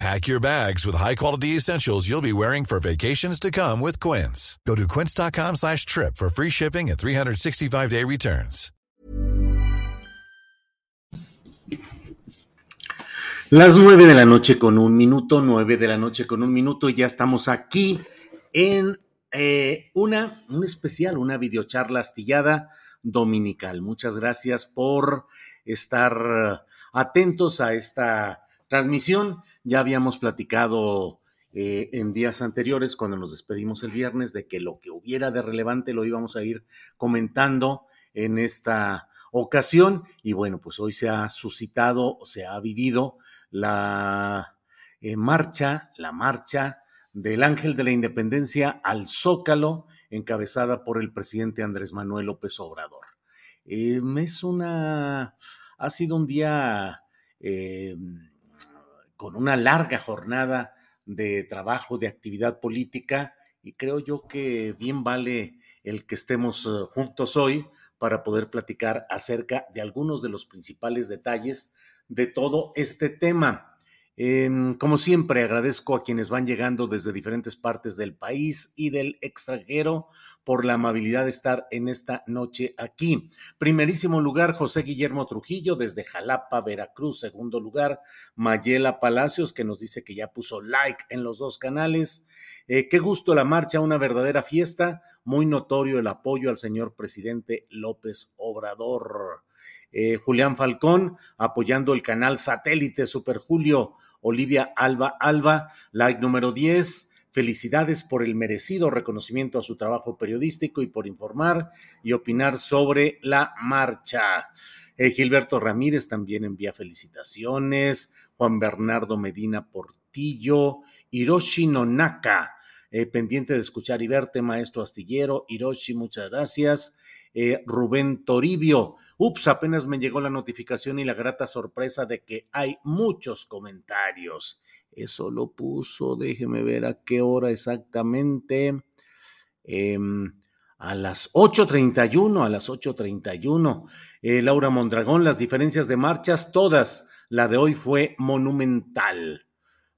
Pack your bags with high-quality essentials you'll be wearing for vacations to come with Quince. Go to quince.com slash trip for free shipping and 365-day returns. Las nueve de la noche con un minuto, nueve de la noche con un minuto, y ya estamos aquí en eh, una, un especial, una videocharla astillada dominical. Muchas gracias por estar atentos a esta transmisión. Ya habíamos platicado eh, en días anteriores, cuando nos despedimos el viernes, de que lo que hubiera de relevante lo íbamos a ir comentando en esta ocasión. Y bueno, pues hoy se ha suscitado, se ha vivido la eh, marcha, la marcha del Ángel de la Independencia al Zócalo, encabezada por el presidente Andrés Manuel López Obrador. Eh, es una, ha sido un día eh, con una larga jornada de trabajo, de actividad política, y creo yo que bien vale el que estemos eh, juntos hoy para poder platicar acerca de algunos de los principales detalles de todo este tema. En, como siempre, agradezco a quienes van llegando desde diferentes partes del país y del extranjero por la amabilidad de estar en esta noche aquí. Primerísimo lugar, José Guillermo Trujillo desde Jalapa, Veracruz. Segundo lugar, Mayela Palacios, que nos dice que ya puso like en los dos canales. Eh, qué gusto la marcha, una verdadera fiesta. Muy notorio el apoyo al señor presidente López Obrador. Eh, Julián Falcón apoyando el canal satélite Super Julio, Olivia Alba Alba, like número 10. Felicidades por el merecido reconocimiento a su trabajo periodístico y por informar y opinar sobre la marcha. Eh, Gilberto Ramírez también envía felicitaciones. Juan Bernardo Medina Portillo. Hiroshi Nonaka, eh, pendiente de escuchar y verte, maestro astillero. Hiroshi, muchas gracias. Eh, Rubén Toribio. Ups, apenas me llegó la notificación y la grata sorpresa de que hay muchos comentarios. Eso lo puso, déjeme ver a qué hora exactamente. Eh, a las 8.31, a las 8.31. Eh, Laura Mondragón, las diferencias de marchas, todas. La de hoy fue monumental.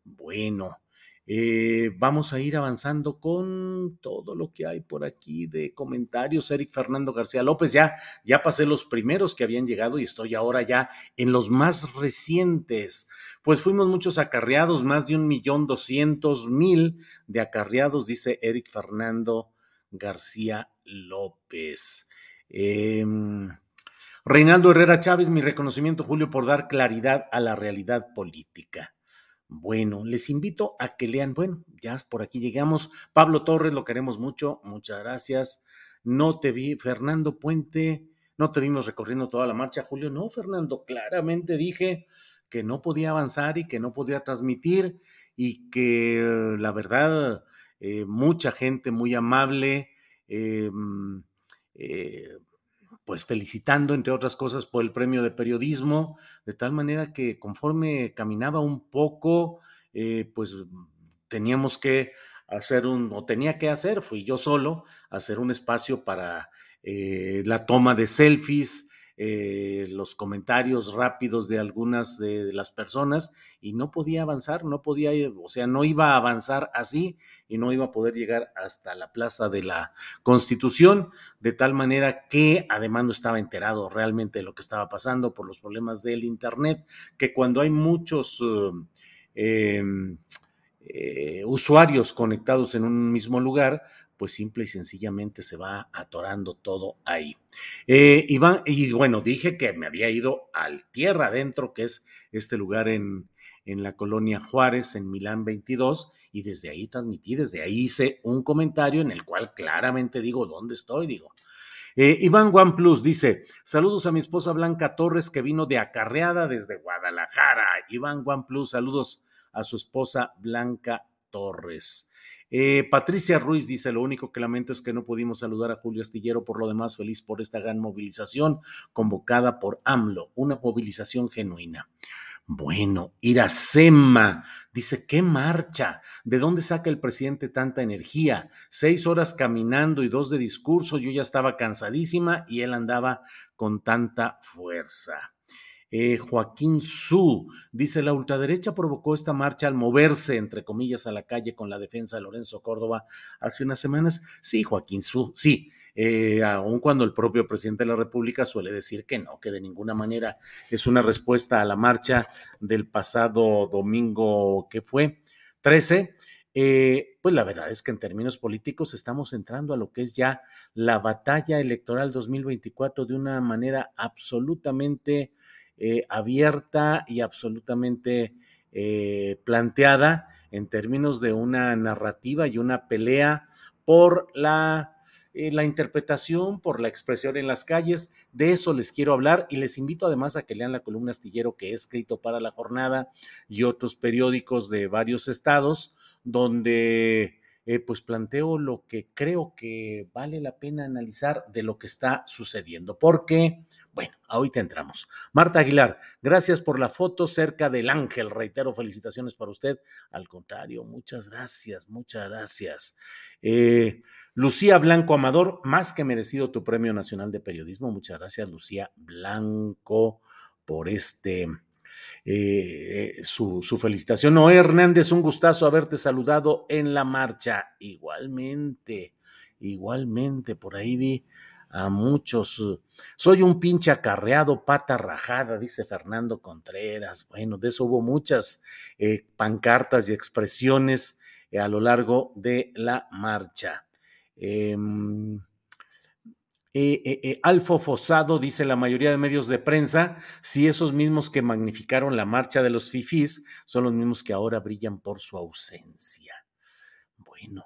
Bueno, eh, vamos a ir avanzando con todo lo que hay por aquí de comentarios. Eric Fernando García López, ya, ya pasé los primeros que habían llegado y estoy ahora ya en los más recientes. Pues fuimos muchos acarreados, más de un millón doscientos mil de acarreados, dice Eric Fernando García López. Eh, Reinaldo Herrera Chávez, mi reconocimiento, Julio, por dar claridad a la realidad política. Bueno, les invito a que lean, bueno, ya por aquí llegamos. Pablo Torres, lo queremos mucho, muchas gracias. No te vi, Fernando Puente, no te vimos recorriendo toda la marcha, Julio. No, Fernando, claramente dije que no podía avanzar y que no podía transmitir y que la verdad, eh, mucha gente muy amable, eh, eh, pues felicitando, entre otras cosas, por el premio de periodismo, de tal manera que conforme caminaba un poco, eh, pues teníamos que hacer un, o tenía que hacer, fui yo solo, hacer un espacio para eh, la toma de selfies, eh, los comentarios rápidos de algunas de, las personas y no podía avanzar, no podía, o sea, no iba a avanzar así y no iba a poder llegar hasta la plaza de la Constitución, de tal manera que además no estaba enterado realmente de lo que estaba pasando por los problemas del Internet, que cuando hay muchos... Eh, em, eh, usuarios conectados en un mismo lugar, pues simple y sencillamente se va atorando todo ahí. Eh, y bueno, dije que me había ido al Tierra Adentro, que es este lugar en, en la colonia Juárez, en Milán 22, y desde ahí transmití, desde ahí hice un comentario en el cual claramente digo dónde estoy, digo. Eh, Iván OnePlus dice: Saludos a mi esposa Blanca Torres, que vino de acarreada desde Guadalajara. Iván OnePlus, saludos a su esposa Blanca Torres. Eh, Patricia Ruiz dice, lo único que lamento es que no pudimos saludar a Julio Astillero, por lo demás feliz por esta gran movilización convocada por AMLO, una movilización genuina. Bueno, Iracema dice, ¿qué marcha? ¿De dónde saca el presidente tanta energía? Seis horas caminando y dos de discurso, yo ya estaba cansadísima y él andaba con tanta fuerza. Eh, Joaquín Su dice, la ultraderecha provocó esta marcha al moverse, entre comillas, a la calle con la defensa de Lorenzo Córdoba hace unas semanas. Sí, Joaquín Su, sí, eh, aun cuando el propio presidente de la República suele decir que no, que de ninguna manera es una respuesta a la marcha del pasado domingo que fue 13. Eh, pues la verdad es que en términos políticos estamos entrando a lo que es ya la batalla electoral 2024 de una manera absolutamente eh, abierta y absolutamente eh, planteada en términos de una narrativa y una pelea por la, eh, la interpretación, por la expresión en las calles. De eso les quiero hablar y les invito además a que lean la columna astillero que he escrito para la jornada y otros periódicos de varios estados donde pues planteo lo que creo que vale la pena analizar de lo que está sucediendo. Porque bueno, ahorita entramos. Marta Aguilar, gracias por la foto cerca del ángel. Reitero, felicitaciones para usted. Al contrario, muchas gracias, muchas gracias. Eh, Lucía Blanco Amador, más que merecido tu Premio Nacional de Periodismo. Muchas gracias, Lucía Blanco, por este. Eh, su, su, felicitación. Noé Hernández, un gustazo haberte saludado en la marcha. Igualmente, igualmente, por ahí vi a muchos. Soy un pinche acarreado, pata rajada, dice Fernando Contreras. Bueno, de eso hubo muchas eh, pancartas y expresiones eh, a lo largo de la marcha. Em, eh, Alfo Fosado dice la mayoría de medios de prensa, si esos mismos que magnificaron la marcha de los fifís son los mismos que ahora brillan por su ausencia. Bueno,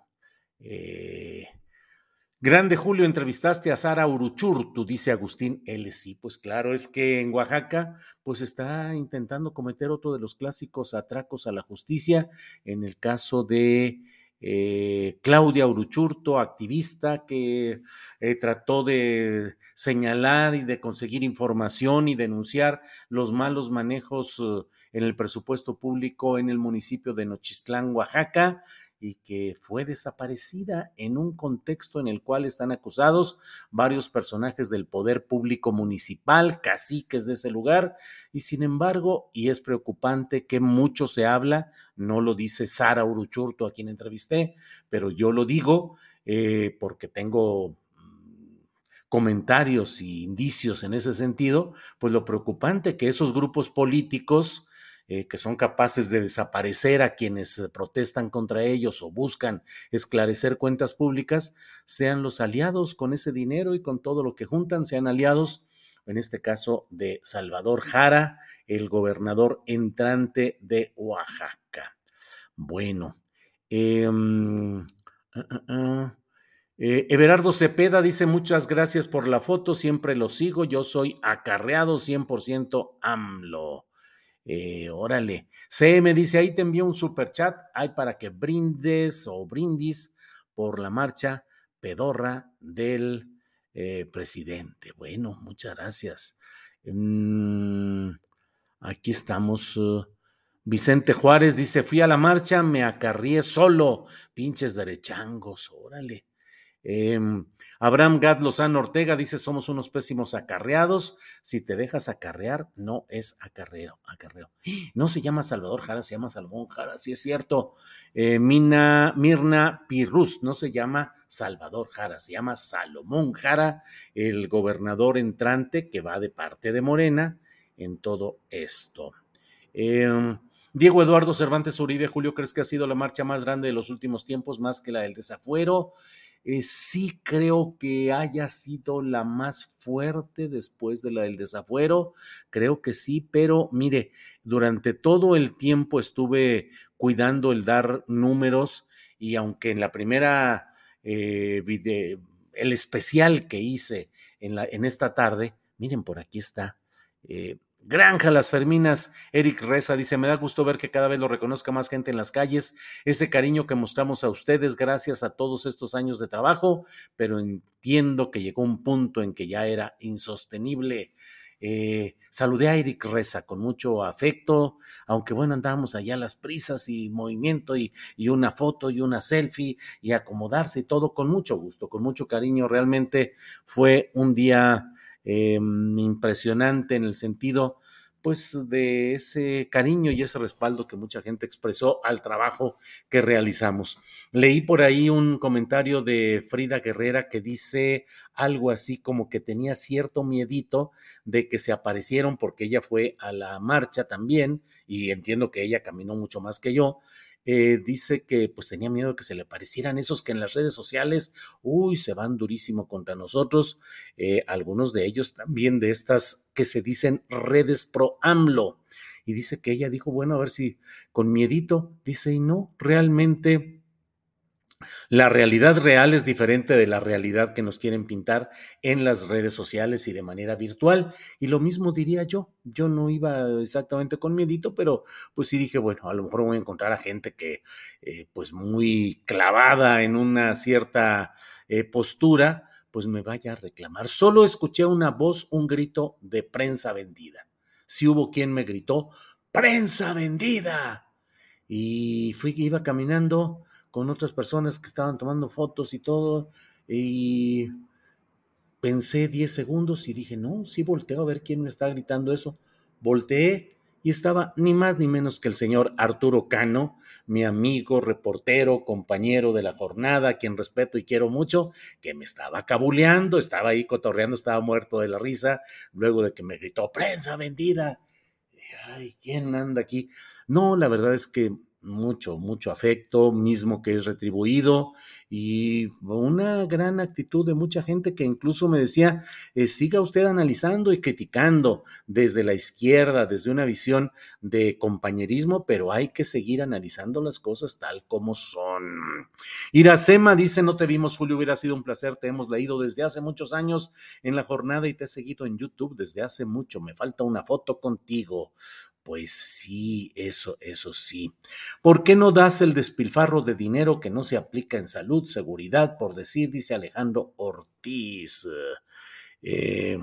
eh, Grande Julio, entrevistaste a Sara Uruchurtu, dice Agustín L. Sí, pues claro, es que en Oaxaca, pues está intentando cometer otro de los clásicos atracos a la justicia, en el caso de eh, Claudia Uruchurto, activista que eh, trató de señalar y de conseguir información y denunciar los malos manejos uh, en el presupuesto público en el municipio de Nochistlán, Oaxaca y que fue desaparecida en un contexto en el cual están acusados varios personajes del poder público municipal, caciques de ese lugar, y sin embargo, y es preocupante que mucho se habla, no lo dice Sara Uruchurto a quien entrevisté, pero yo lo digo eh, porque tengo mm, comentarios y indicios en ese sentido, pues lo preocupante que esos grupos políticos eh, que son capaces de desaparecer a quienes eh, protestan contra ellos o buscan esclarecer cuentas públicas, sean los aliados con ese dinero y con todo lo que juntan, sean aliados, en este caso, de Salvador Jara, el gobernador entrante de Oaxaca. Bueno, em, ah, ah, ah. Eh, Everardo Cepeda dice muchas gracias por la foto, siempre lo sigo, yo soy acarreado 100% AMLO. Eh, órale. CM dice, ahí te envío un super chat, hay para que brindes o brindis por la marcha pedorra del eh, presidente. Bueno, muchas gracias. Mm, aquí estamos. Uh, Vicente Juárez dice, fui a la marcha, me acarrié solo, pinches derechangos, órale. Em, Abraham Gad Lozano Ortega dice: Somos unos pésimos acarreados. Si te dejas acarrear, no es acarreo. acarreo. No se llama Salvador Jara, se llama Salomón Jara, sí es cierto. Eh, Mina, Mirna Pirrus, no se llama Salvador Jara, se llama Salomón Jara, el gobernador entrante que va de parte de Morena en todo esto. Em, Diego Eduardo Cervantes Uribe, Julio, ¿crees que ha sido la marcha más grande de los últimos tiempos, más que la del desafuero? Eh, sí creo que haya sido la más fuerte después de la del desafuero, creo que sí, pero mire, durante todo el tiempo estuve cuidando el dar números y aunque en la primera, eh, el especial que hice en, la, en esta tarde, miren, por aquí está. Eh, Granja Las Ferminas, Eric Reza dice, me da gusto ver que cada vez lo reconozca más gente en las calles, ese cariño que mostramos a ustedes gracias a todos estos años de trabajo, pero entiendo que llegó un punto en que ya era insostenible. Eh, saludé a Eric Reza con mucho afecto, aunque bueno, andábamos allá a las prisas y movimiento y, y, una foto y una selfie y acomodarse y todo con mucho gusto, con mucho cariño. Realmente fue un día eh, impresionante en el sentido pues de ese cariño y ese respaldo que mucha gente expresó al trabajo que realizamos. Leí por ahí un comentario de Frida Guerrera que dice algo así como que tenía cierto miedito de que se aparecieron porque ella fue a la marcha también y entiendo que ella caminó mucho más que yo eh, dice que pues tenía miedo que se le parecieran esos que en las redes sociales, uy, se van durísimo contra nosotros, eh, algunos de ellos también de estas que se dicen redes pro AMLO. Y dice que ella dijo, bueno, a ver si con miedito, dice, y no, realmente la realidad real es diferente de la realidad que nos quieren pintar en las redes sociales y de manera virtual. Y lo mismo diría yo. Yo no iba exactamente con miedito, pero pues sí dije, bueno, a lo mejor voy a encontrar a gente que eh, pues muy clavada en una cierta eh, postura, pues me vaya a reclamar. Solo escuché una voz, un grito de prensa vendida. Si hubo quien me gritó, prensa vendida. Y fui, iba caminando con otras personas que estaban tomando fotos y todo, y pensé 10 segundos y dije, no, sí volteo a ver quién me está gritando eso. Volteé y estaba ni más ni menos que el señor Arturo Cano, mi amigo, reportero, compañero de la jornada, quien respeto y quiero mucho, que me estaba cabuleando, estaba ahí cotorreando, estaba muerto de la risa, luego de que me gritó, prensa vendida. Ay, ¿quién anda aquí? No, la verdad es que mucho, mucho afecto, mismo que es retribuido y una gran actitud de mucha gente que incluso me decía, eh, siga usted analizando y criticando desde la izquierda, desde una visión de compañerismo, pero hay que seguir analizando las cosas tal como son. Iracema dice, no te vimos, Julio, hubiera sido un placer, te hemos leído desde hace muchos años en la jornada y te he seguido en YouTube desde hace mucho, me falta una foto contigo. Pues sí, eso, eso sí. ¿Por qué no das el despilfarro de dinero que no se aplica en salud, seguridad, por decir, dice Alejandro Ortiz? Eh,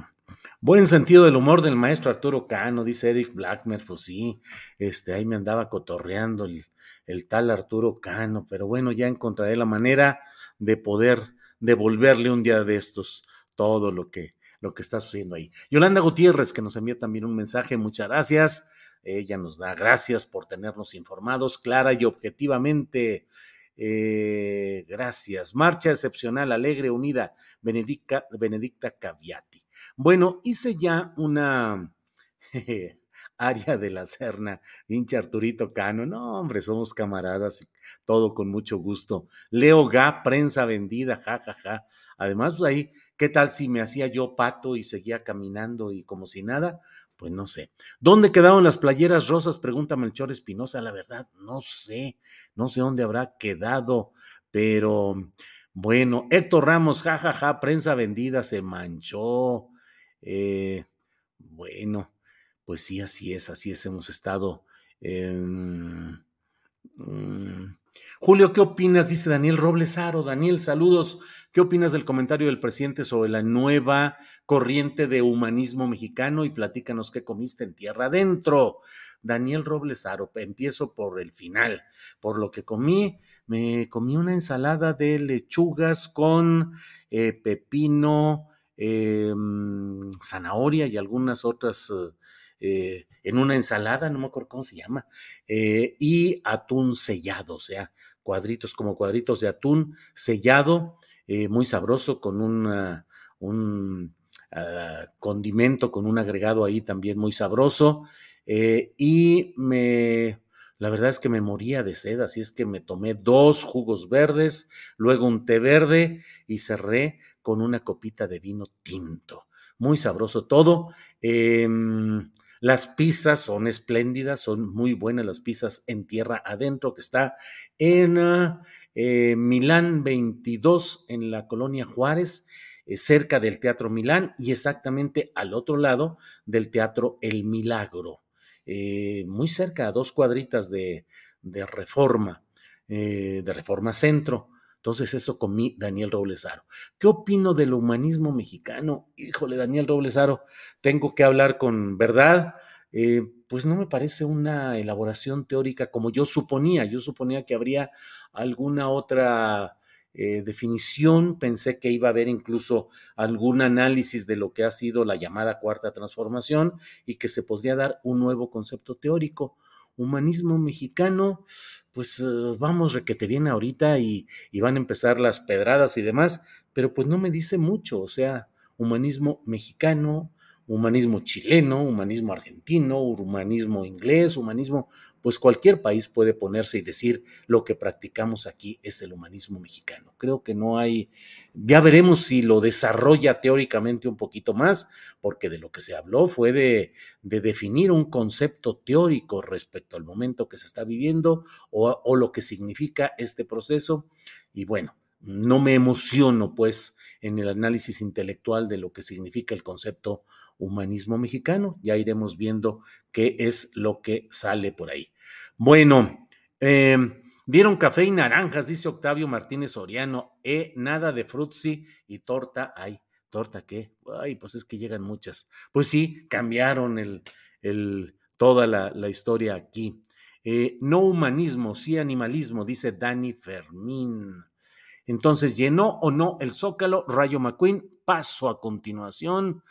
buen sentido del humor del maestro Arturo Cano, dice Eric Blackmer, pues sí, este, ahí me andaba cotorreando el, el tal Arturo Cano, pero bueno, ya encontraré la manera de poder devolverle un día de estos todo lo que, lo que está sucediendo ahí. Yolanda Gutiérrez, que nos envió también un mensaje, muchas gracias. Ella nos da gracias por tenernos informados clara y objetivamente. Eh, gracias. Marcha excepcional, alegre, unida, Benedicta, Benedicta Caviati. Bueno, hice ya una área de la Serna, hincha Arturito Cano. No, hombre, somos camaradas, todo con mucho gusto. Leo Ga, prensa vendida, ja, ja, ja. Además, pues ahí, ¿qué tal si me hacía yo pato y seguía caminando y como si nada? Pues no sé. ¿Dónde quedaron las playeras rosas? Pregunta Melchor Espinosa. La verdad, no sé. No sé dónde habrá quedado, pero bueno, Héctor Ramos, jajaja, ja, ja, prensa vendida, se manchó. Eh, bueno, pues sí, así es, así es, hemos estado. Eh, Julio, ¿qué opinas? Dice Daniel Robles Aro. Daniel, saludos. ¿Qué opinas del comentario del presidente sobre la nueva corriente de humanismo mexicano? Y platícanos qué comiste en tierra adentro. Daniel Robles Aro. Empiezo por el final, por lo que comí. Me comí una ensalada de lechugas con eh, pepino, em, zanahoria y algunas otras eh, en una ensalada, no me acuerdo cómo se llama, eh, y atún sellado, o sea, cuadritos como cuadritos de atún sellado, muy sabroso con una, un ah, condimento, con un agregado ahí también muy sabroso. y me, la verdad es que me moría de sed, así es que me tomé dos jugos verdes, luego un té verde y cerré con una copita de vino tinto. Muy sabroso todo. Em, las pizzas son espléndidas, son muy buenas las pizzas en tierra adentro, que está en ah, eh, Milán 22, en la colonia Juárez, eh, cerca del Teatro Milán y exactamente al otro lado del Teatro El Milagro, eh, muy cerca, a dos cuadritas de, de Reforma, de Reforma Centro. Entonces eso comí Daniel Roblesaro. ¿Qué opino del humanismo mexicano? Híjole, Daniel Roblesaro, tengo que hablar con verdad. Eh, pues no me parece una elaboración teórica como yo suponía. Yo suponía que habría alguna otra eh, definición, pensé que iba a haber incluso algún análisis de lo que ha sido la llamada cuarta transformación y que se podría dar un nuevo concepto teórico humanismo mexicano, pues eh, vamos, requete viene ahorita y, y van a empezar las pedradas y demás, pero pues no me dice mucho, o sea, humanismo mexicano, humanismo chileno, humanismo argentino, humanismo inglés, humanismo, pues cualquier país puede ponerse y decir lo que practicamos aquí es el humanismo mexicano. Creo que no hay, ya veremos si lo desarrolla teóricamente un poquito más, porque de lo que se habló fue de, de definir un concepto teórico respecto al momento que se está viviendo o, o lo que significa este proceso. Y bueno, no me emociono pues en el análisis intelectual de lo que significa el concepto humanismo mexicano. Ya iremos viendo qué es lo que sale por ahí. Bueno, em, dieron café y naranjas, dice Octavio Martínez Soriano. Eh, nada de frutzi y torta. Ay, ¿torta qué? Ay, pues es que llegan muchas. Pues sí, cambiaron el, el, toda la, la, historia aquí. Eh, no humanismo, sí animalismo, dice Dani Fermín. Entonces, ¿llenó o no el Zócalo? Rayo McQueen. Paso a continuación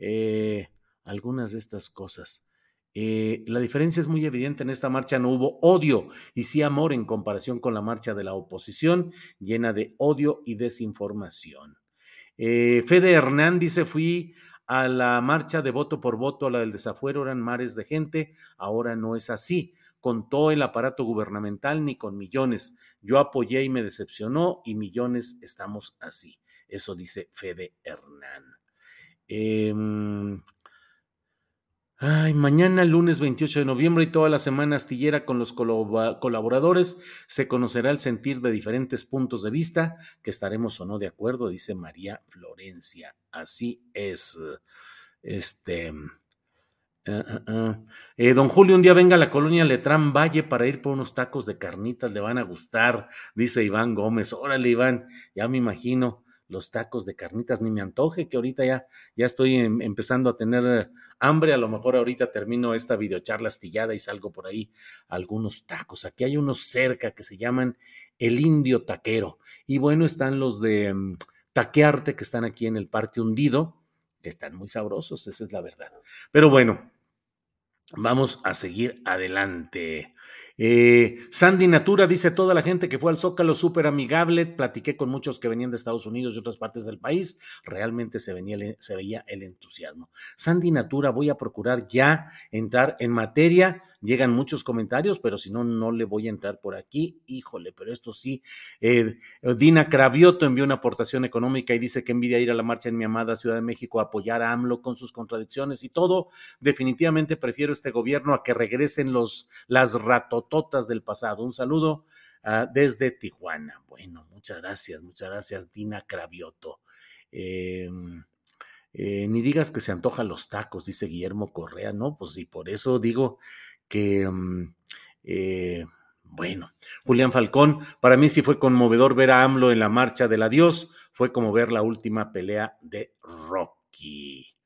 eh, algunas de estas cosas. Eh, la diferencia es muy evidente, en esta marcha no hubo odio y sí amor en comparación con la marcha de la oposición, llena de odio y desinformación. Eh, Fede Hernán dice, fui a la marcha de voto por voto, a la del desafuero, eran mares de gente, ahora no es así. Contó el aparato gubernamental ni con millones. Yo apoyé y me decepcionó y millones estamos así. Eso dice Fede Hernán. Eh, ay, mañana, lunes 28 de noviembre y toda la semana astillera con los colaboradores se conocerá el sentir de diferentes puntos de vista, que estaremos o no de acuerdo, dice María Florencia. Así es. Este. Uh, uh. Eh, don Julio, un día venga a la colonia Letrán Valle para ir por unos tacos de carnitas, le van a gustar, dice Iván Gómez. Órale, Iván, ya me imagino los tacos de carnitas, ni me antoje, que ahorita ya, ya estoy em, empezando a tener hambre, a lo mejor ahorita termino esta videocharla astillada y salgo por ahí algunos tacos. Aquí hay unos cerca que se llaman el indio taquero. Y bueno, están los de um, taquearte que están aquí en el Parque Hundido, que están muy sabrosos, esa es la verdad. Pero bueno, Vamos a seguir adelante. Eh, Sandy Natura dice: Toda la gente que fue al Zócalo, súper amigable. Platiqué con muchos que venían de Estados Unidos y otras partes del país. Realmente se, venía, se veía el entusiasmo. Sandy Natura, voy a procurar ya entrar en materia llegan muchos comentarios, pero si no, no le voy a entrar por aquí. Híjole, pero esto sí. Eh, Dina Cravioto envió una aportación económica y dice que envidia ir a la marcha en mi amada Ciudad de México a apoyar a AMLO con sus contradicciones y todo. Definitivamente prefiero este gobierno a que regresen los, las ratototas del pasado. Un saludo uh, desde Tijuana. Bueno, muchas gracias, muchas gracias, Dina Cravioto. Eh, eh, ni digas que se antojan los tacos, dice Guillermo Correa, ¿no? Pues sí, por eso digo que, mm, eh, bueno, Julián Falcón, para mí sí fue conmovedor ver a AMLO en la marcha del adiós, fue como ver la última pelea de Rocky.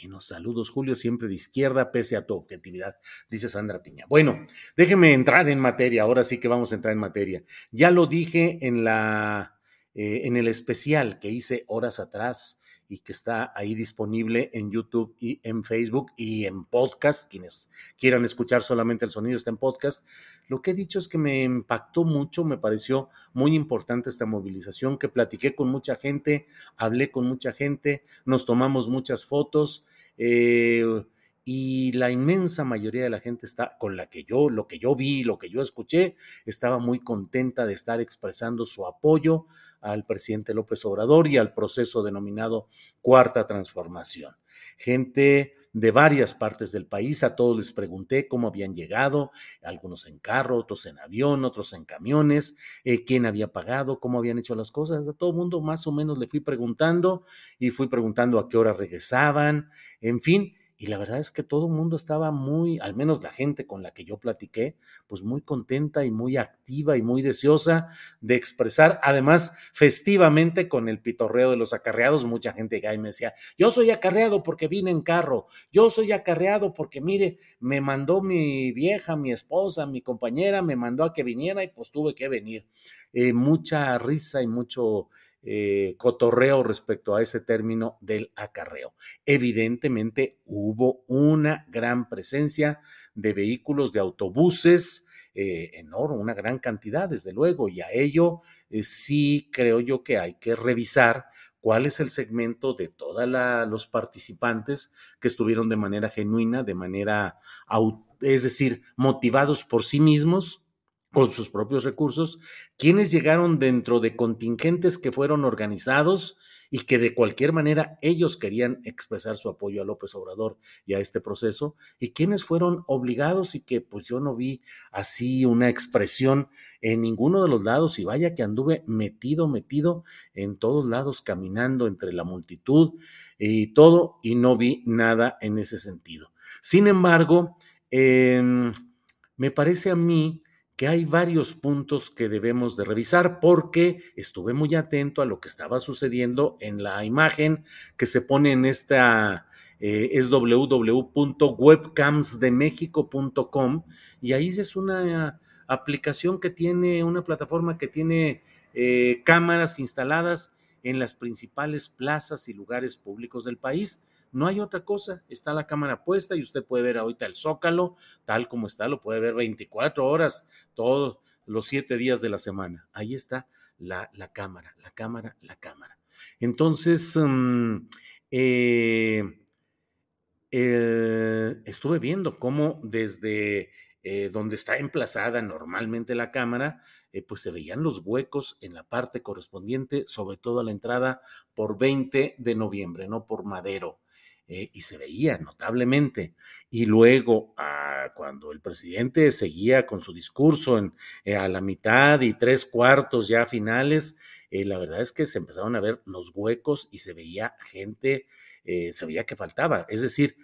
Bueno, saludos, Julio, siempre de izquierda, pese a tu objetividad, dice Sandra Piña. Bueno, déjeme entrar en materia, ahora sí que vamos a entrar en materia. Ya lo dije en la eh, en el especial que hice horas atrás y que está ahí disponible en YouTube y en Facebook y en podcast. Quienes quieran escuchar solamente el sonido está en podcast. Lo que he dicho es que me impactó mucho, me pareció muy importante esta movilización, que platiqué con mucha gente, hablé con mucha gente, nos tomamos muchas fotos. Eh, y la inmensa mayoría de la gente está con la que yo, lo que yo vi, lo que yo escuché, estaba muy contenta de estar expresando su apoyo al presidente López Obrador y al proceso denominado Cuarta Transformación. Gente de varias partes del país, a todos les pregunté cómo habían llegado, algunos en carro, otros en avión, otros en camiones, eh, quién había pagado, cómo habían hecho las cosas, a todo el mundo más o menos le fui preguntando y fui preguntando a qué hora regresaban, en fin, y la verdad es que todo el mundo estaba muy, al menos la gente con la que yo platiqué, pues muy contenta y muy activa y muy deseosa de expresar, además festivamente con el pitorreo de los acarreados, mucha gente que ahí me decía, yo soy acarreado porque vine en carro, yo soy acarreado porque mire, me mandó mi vieja, mi esposa, mi compañera, me mandó a que viniera y pues tuve que venir. Eh, mucha risa y mucho eh, cotorreo respecto a ese término del acarreo. Evidentemente hubo una gran presencia de vehículos, de autobuses, eh, enorme, una gran cantidad, desde luego, y a ello eh, sí creo yo que hay que revisar cuál es el segmento de todos los participantes que estuvieron de manera genuina, de manera, es decir, motivados por sí mismos, con sus propios recursos, quienes llegaron dentro de contingentes que fueron organizados y que de cualquier manera ellos querían expresar su apoyo a López Obrador y a este proceso, y quienes fueron obligados y que pues yo no vi así una expresión en ninguno de los lados y vaya que anduve metido, metido en todos lados, caminando entre la multitud y todo, y no vi nada en ese sentido. Sin embargo, me parece a mí que hay varios puntos que debemos de revisar porque estuve muy atento a lo que estaba sucediendo en la imagen que se pone en esta eh, es www.webcamsdemexico.com y ahí es una aplicación que tiene, una plataforma que tiene eh, cámaras instaladas en las principales plazas y lugares públicos del país. No hay otra cosa, está la cámara puesta y usted puede ver ahorita el zócalo, tal como está, lo puede ver 24 horas, todos los siete días de la semana. Ahí está la, cámara, la cámara, la cámara. Entonces, mm, eh, estuve viendo cómo desde eh, donde está emplazada normalmente la cámara, eh, pues se veían los huecos en la parte correspondiente, sobre todo a la entrada por 20 de noviembre, no por Madero. Eh, y se veía notablemente. Y luego, ah, cuando el presidente seguía con su discurso eh, a la mitad y tres cuartos ya finales, eh, la verdad es que se empezaron a ver los huecos y se veía gente, se veía que faltaba. Es decir,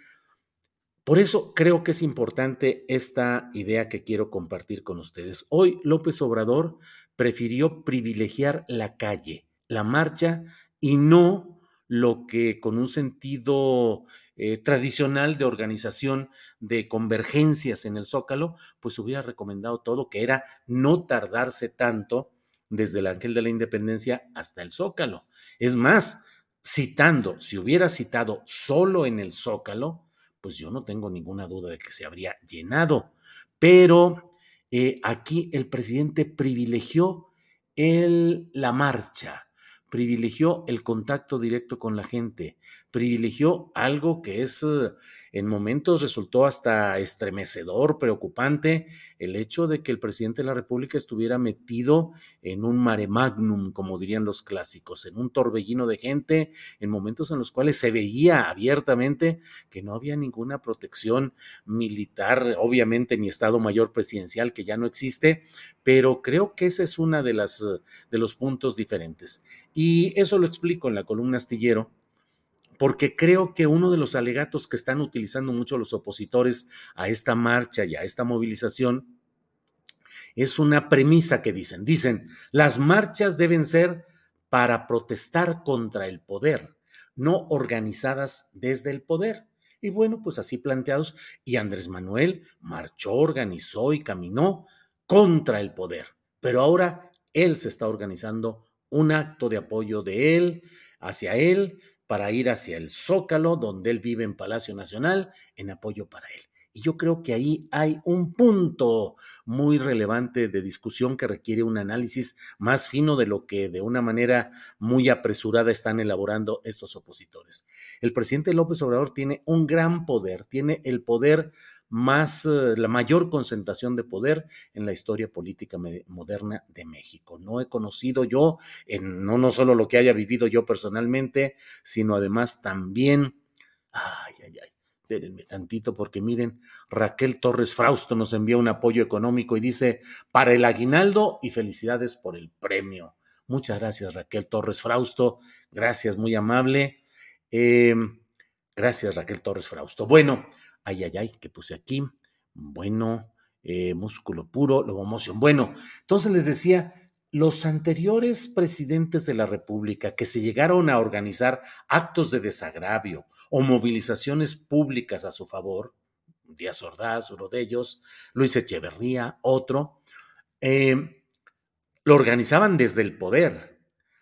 por eso creo que es importante esta idea que quiero compartir con ustedes. Hoy López Obrador prefirió privilegiar la calle, la marcha y no lo que con un sentido eh, tradicional de organización de convergencias en el Zócalo, pues hubiera recomendado todo, que era no tardarse tanto desde el Ángel de la Independencia hasta el Zócalo. Es más, citando, si hubiera citado solo en el Zócalo, pues yo no tengo ninguna duda de que se habría llenado. Pero eh, aquí el presidente privilegió el, la marcha, privilegió el contacto directo con la gente, privilegió algo que es eh, en momentos resultó hasta estremecedor, preocupante, el hecho de que el presidente de la República estuviera metido en un mare magnum, como dirían los clásicos, en un torbellino de gente, en momentos en los cuales se veía abiertamente que no había ninguna protección militar, obviamente ni Estado Mayor Presidencial, que ya no existe, pero creo que ese es uno de, las, de los puntos diferentes. Y eso lo explico en la columna astillero porque creo que uno de los alegatos que están utilizando mucho los opositores a esta marcha y a esta movilización es una premisa que dicen. Dicen, las marchas deben ser para protestar contra el poder, no organizadas desde el poder. Y bueno, pues así planteados, y Andrés Manuel marchó, organizó y caminó contra el poder. Pero ahora él se está organizando un acto de apoyo de él, hacia él, para ir hacia el Zócalo, donde él vive en Palacio Nacional, en apoyo para él. Y yo creo que ahí hay un punto muy relevante de discusión que requiere un análisis más fino de lo que de una manera muy apresurada están elaborando estos opositores. El presidente López Obrador tiene un gran poder, tiene el poder más, eh, la mayor concentración de poder en la historia política moderna de México. No he conocido yo, en, no, no solo lo que haya vivido yo personalmente, sino además también, ay, ay, ay, espérenme tantito porque miren, Raquel Torres Frausto nos envía un apoyo económico y dice, para el aguinaldo y felicidades por el premio. Muchas gracias Raquel Torres Frausto, gracias, muy amable. Em, gracias Raquel Torres Frausto. Bueno, ay, ay, ay, que puse aquí. Bueno, eh, músculo puro, lobomoción. Bueno, entonces les decía, los anteriores presidentes de la República que se llegaron a organizar actos de desagravio o movilizaciones públicas a su favor, Díaz Ordaz, uno de ellos, Luis Echeverría, otro, eh, lo organizaban desde el poder,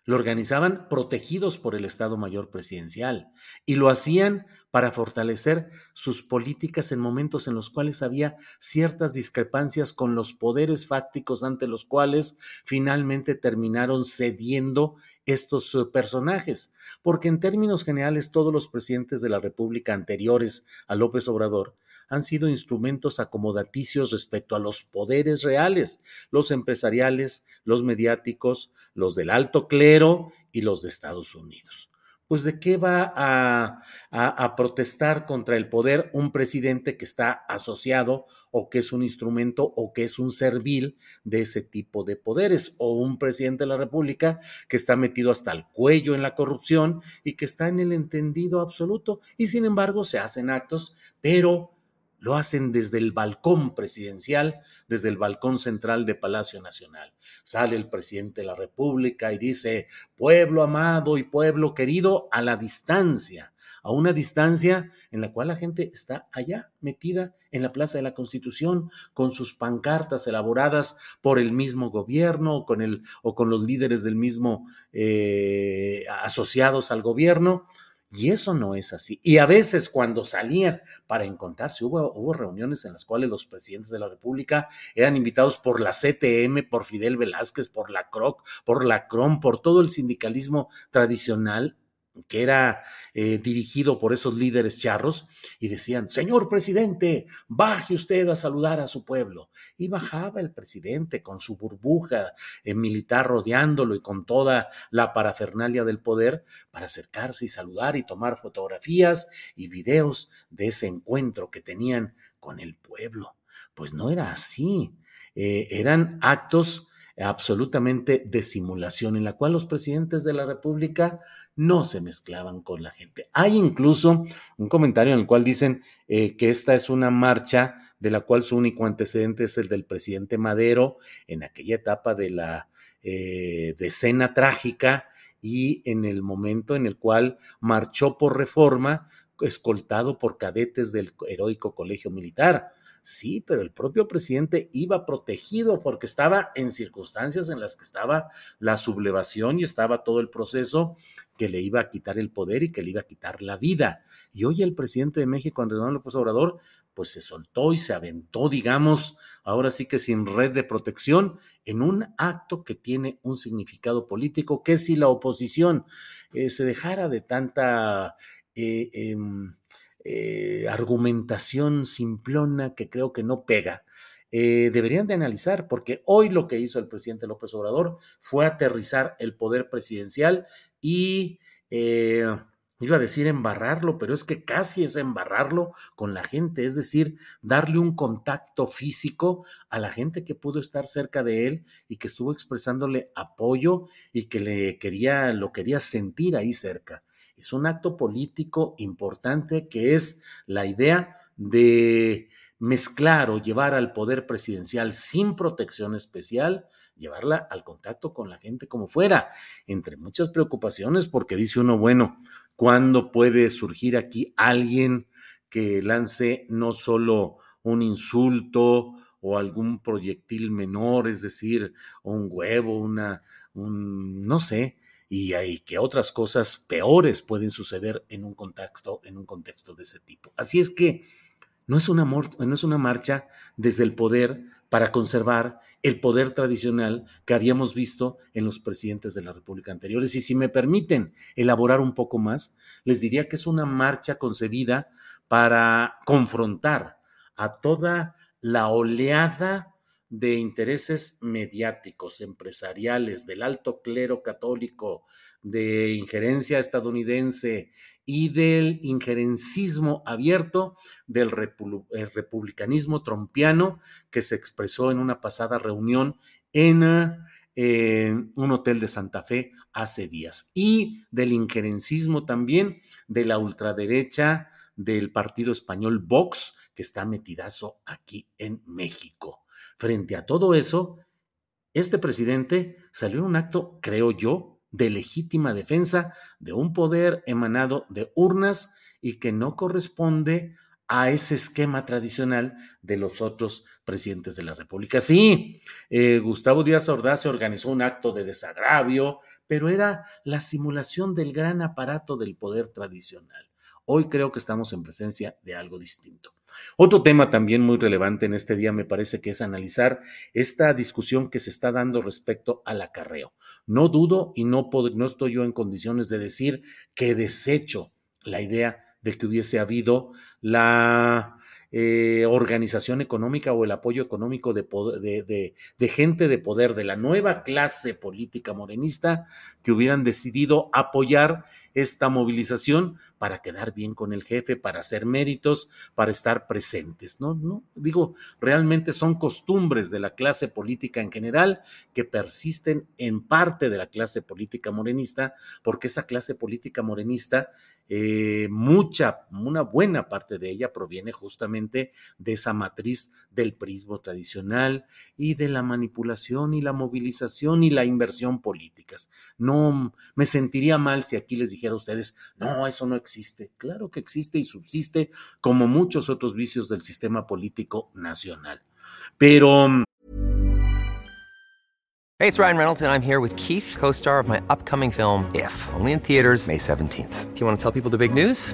lo organizaban protegidos por el Estado Mayor Presidencial y lo hacían para fortalecer sus políticas en momentos en los cuales había ciertas discrepancias con los poderes fácticos ante los cuales finalmente terminaron cediendo estos eh, personajes. Porque en términos generales todos los presidentes de la República anteriores a López Obrador han sido instrumentos acomodaticios respecto a los poderes reales, los empresariales, los mediáticos, los del alto clero y los de Estados Unidos. Pues de qué va a, a, protestar contra el poder un presidente que está asociado o que es un instrumento o que es un servil de ese tipo de poderes o un presidente de la República que está metido hasta el cuello en la corrupción y que está en el entendido absoluto y sin embargo se hacen actos, pero lo hacen desde el balcón presidencial, desde el balcón central de Palacio Nacional. Sale el presidente de la República y dice, pueblo amado y pueblo querido, a la distancia, a una distancia en la cual la gente está allá metida en la Plaza de la Constitución con sus pancartas elaboradas por el mismo gobierno o con, los líderes del mismo eh, asociados al gobierno y eso no es así. Y a veces cuando salían para encontrarse, hubo, hubo, reuniones en las cuales los presidentes de la República eran invitados por la CTM, por Fidel Velázquez, por la CROC, por la CROM, por todo el sindicalismo tradicional que era eh, dirigido por esos líderes charros, y decían, señor presidente, baje usted a saludar a su pueblo. Y bajaba el presidente con su burbuja en militar rodeándolo y con toda la parafernalia del poder para acercarse y saludar y tomar fotografías y videos de ese encuentro que tenían con el pueblo. Pues no era así, eh, eran actos absolutamente de simulación en la cual los presidentes de la República no se mezclaban con la gente. Hay incluso un comentario en el cual dicen eh, que esta es una marcha de la cual su único antecedente es el del presidente Madero en aquella etapa de la eh, decena trágica y en el momento en el cual marchó por reforma escoltado por cadetes del heroico colegio militar. Sí, pero el propio presidente iba protegido porque estaba en circunstancias en las que estaba la sublevación y estaba todo el proceso que le iba a quitar el poder y que le iba a quitar la vida. Y hoy el presidente de México, Andrés Manuel López Obrador, pues se soltó y se aventó, digamos, ahora sí que sin red de protección, en un acto que tiene un significado político, que si la oposición eh, se dejara de tanta... Eh, em, eh, argumentación simplona que creo que no pega, eh, deberían de analizar, porque hoy lo que hizo el presidente López Obrador fue aterrizar el poder presidencial y eh, iba a decir embarrarlo, pero es que casi es embarrarlo con la gente, es decir, darle un contacto físico a la gente que pudo estar cerca de él y que estuvo expresándole apoyo y que le quería, lo quería sentir ahí cerca. Es un acto político importante que es la idea de mezclar o llevar al poder presidencial sin protección especial llevarla al contacto con la gente como fuera, entre muchas preocupaciones, porque dice uno, bueno, ¿cuándo puede surgir aquí alguien que lance no solo un insulto o algún proyectil menor, es decir, un huevo, una, un, no sé, y, hay que otras cosas peores pueden suceder en un contexto, en un contexto de ese tipo. Así es que no es una, no es una marcha desde el poder para conservar el poder tradicional que habíamos visto en los presidentes de la República anteriores. Y si me permiten elaborar un poco más, les diría que es una marcha concebida para confrontar a toda la oleada de intereses mediáticos, empresariales, del alto clero católico, de injerencia estadounidense y del injerencismo abierto del republicanismo trompiano que se expresó en una pasada reunión en, un hotel de Santa Fe hace días y del injerencismo también de la ultraderecha del partido español Vox que está metidazo aquí en México. Frente a todo eso, este presidente salió en un acto, creo yo, de legítima defensa de un poder emanado de urnas y que no corresponde a ese esquema tradicional de los otros presidentes de la República. Sí, eh, Gustavo Díaz Ordaz organizó un acto de desagravio, pero era la simulación del gran aparato del poder tradicional. Hoy creo que estamos en presencia de algo distinto. Otro tema también muy relevante en este día me parece que es analizar esta discusión que se está dando respecto al acarreo. No dudo y no, no estoy yo en condiciones de decir que desecho la idea de que hubiese habido la eh, organización económica o el apoyo económico de, de, gente de poder, de la nueva clase política morenista, que hubieran decidido apoyar esta movilización para quedar bien con el jefe, para hacer méritos, para estar presentes. No, no, digo, realmente son costumbres de la clase política en general que persisten en parte de la clase política morenista, porque esa clase política morenista eh, mucha, una buena parte de ella proviene justamente de esa matriz del prismo tradicional y de la manipulación y la movilización y la inversión políticas. No me sentiría mal si aquí les dijera a ustedes, no, eso no existe. Claro que existe y subsiste como muchos otros vicios del sistema político nacional. Pero Hey, it's Ryan Reynolds, and I'm here with Keith, co star of my upcoming film, If, only in theaters, May 17th. Do you want to tell people the big news?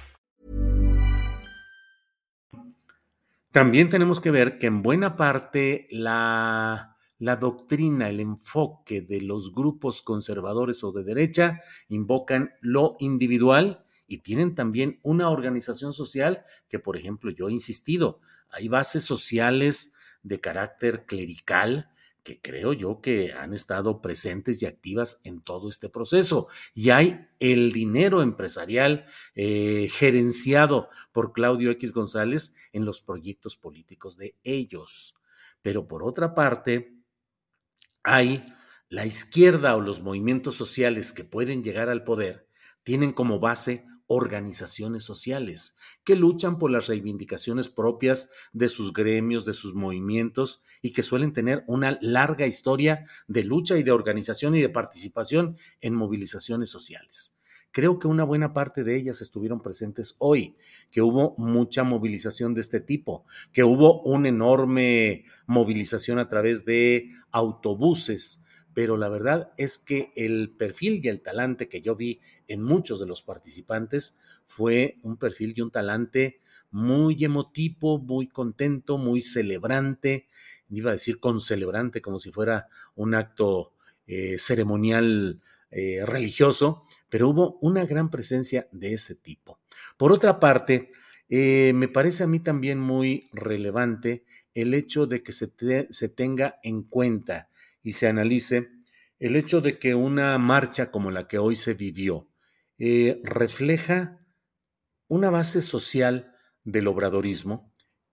También tenemos que ver que en buena parte la, la doctrina, el enfoque de los grupos conservadores o de derecha invocan lo individual y tienen también una organización social que, por ejemplo, yo he insistido, hay bases sociales de carácter clerical que creo yo que han estado presentes y activas en todo este proceso. Y hay el dinero empresarial eh, gerenciado por Claudio X González en los proyectos políticos de ellos. Pero por otra parte, hay la izquierda o los movimientos sociales que pueden llegar al poder, tienen como base organizaciones sociales que luchan por las reivindicaciones propias de sus gremios, de sus movimientos y que suelen tener una larga historia de lucha y de organización y de participación en movilizaciones sociales. Creo que una buena parte de ellas estuvieron presentes hoy, que hubo mucha movilización de este tipo, que hubo una enorme movilización a través de autobuses pero la verdad es que el perfil y el talante que yo vi en muchos de los participantes fue un perfil y un talante muy emotivo, muy contento, muy celebrante, iba a decir con celebrante como si fuera un acto eh, ceremonial eh, religioso, pero hubo una gran presencia de ese tipo. Por otra parte, eh, me parece a mí también muy relevante el hecho de que se, se tenga en cuenta y se analice el hecho de que una marcha como la que hoy se vivió eh, refleja una base social del obradorismo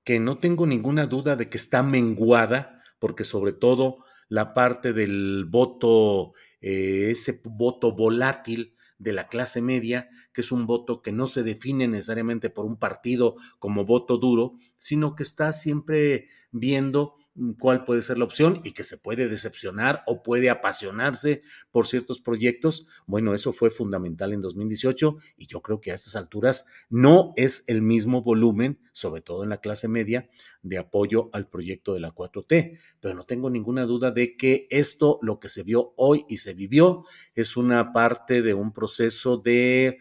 que no tengo ninguna duda de que está menguada, porque sobre todo la parte del voto, eh, ese voto volátil de la clase media, que es un voto que no se define necesariamente por un partido como voto duro, sino que está siempre viendo cuál puede ser la opción y que se puede decepcionar o puede apasionarse por ciertos proyectos. Bueno, eso fue fundamental en 2018 y yo creo que a estas alturas no es el mismo volumen, sobre todo en la clase media, de apoyo al proyecto de la 4T. Pero no tengo ninguna duda de que esto, lo que se vio hoy y se vivió, es una parte de un proceso de...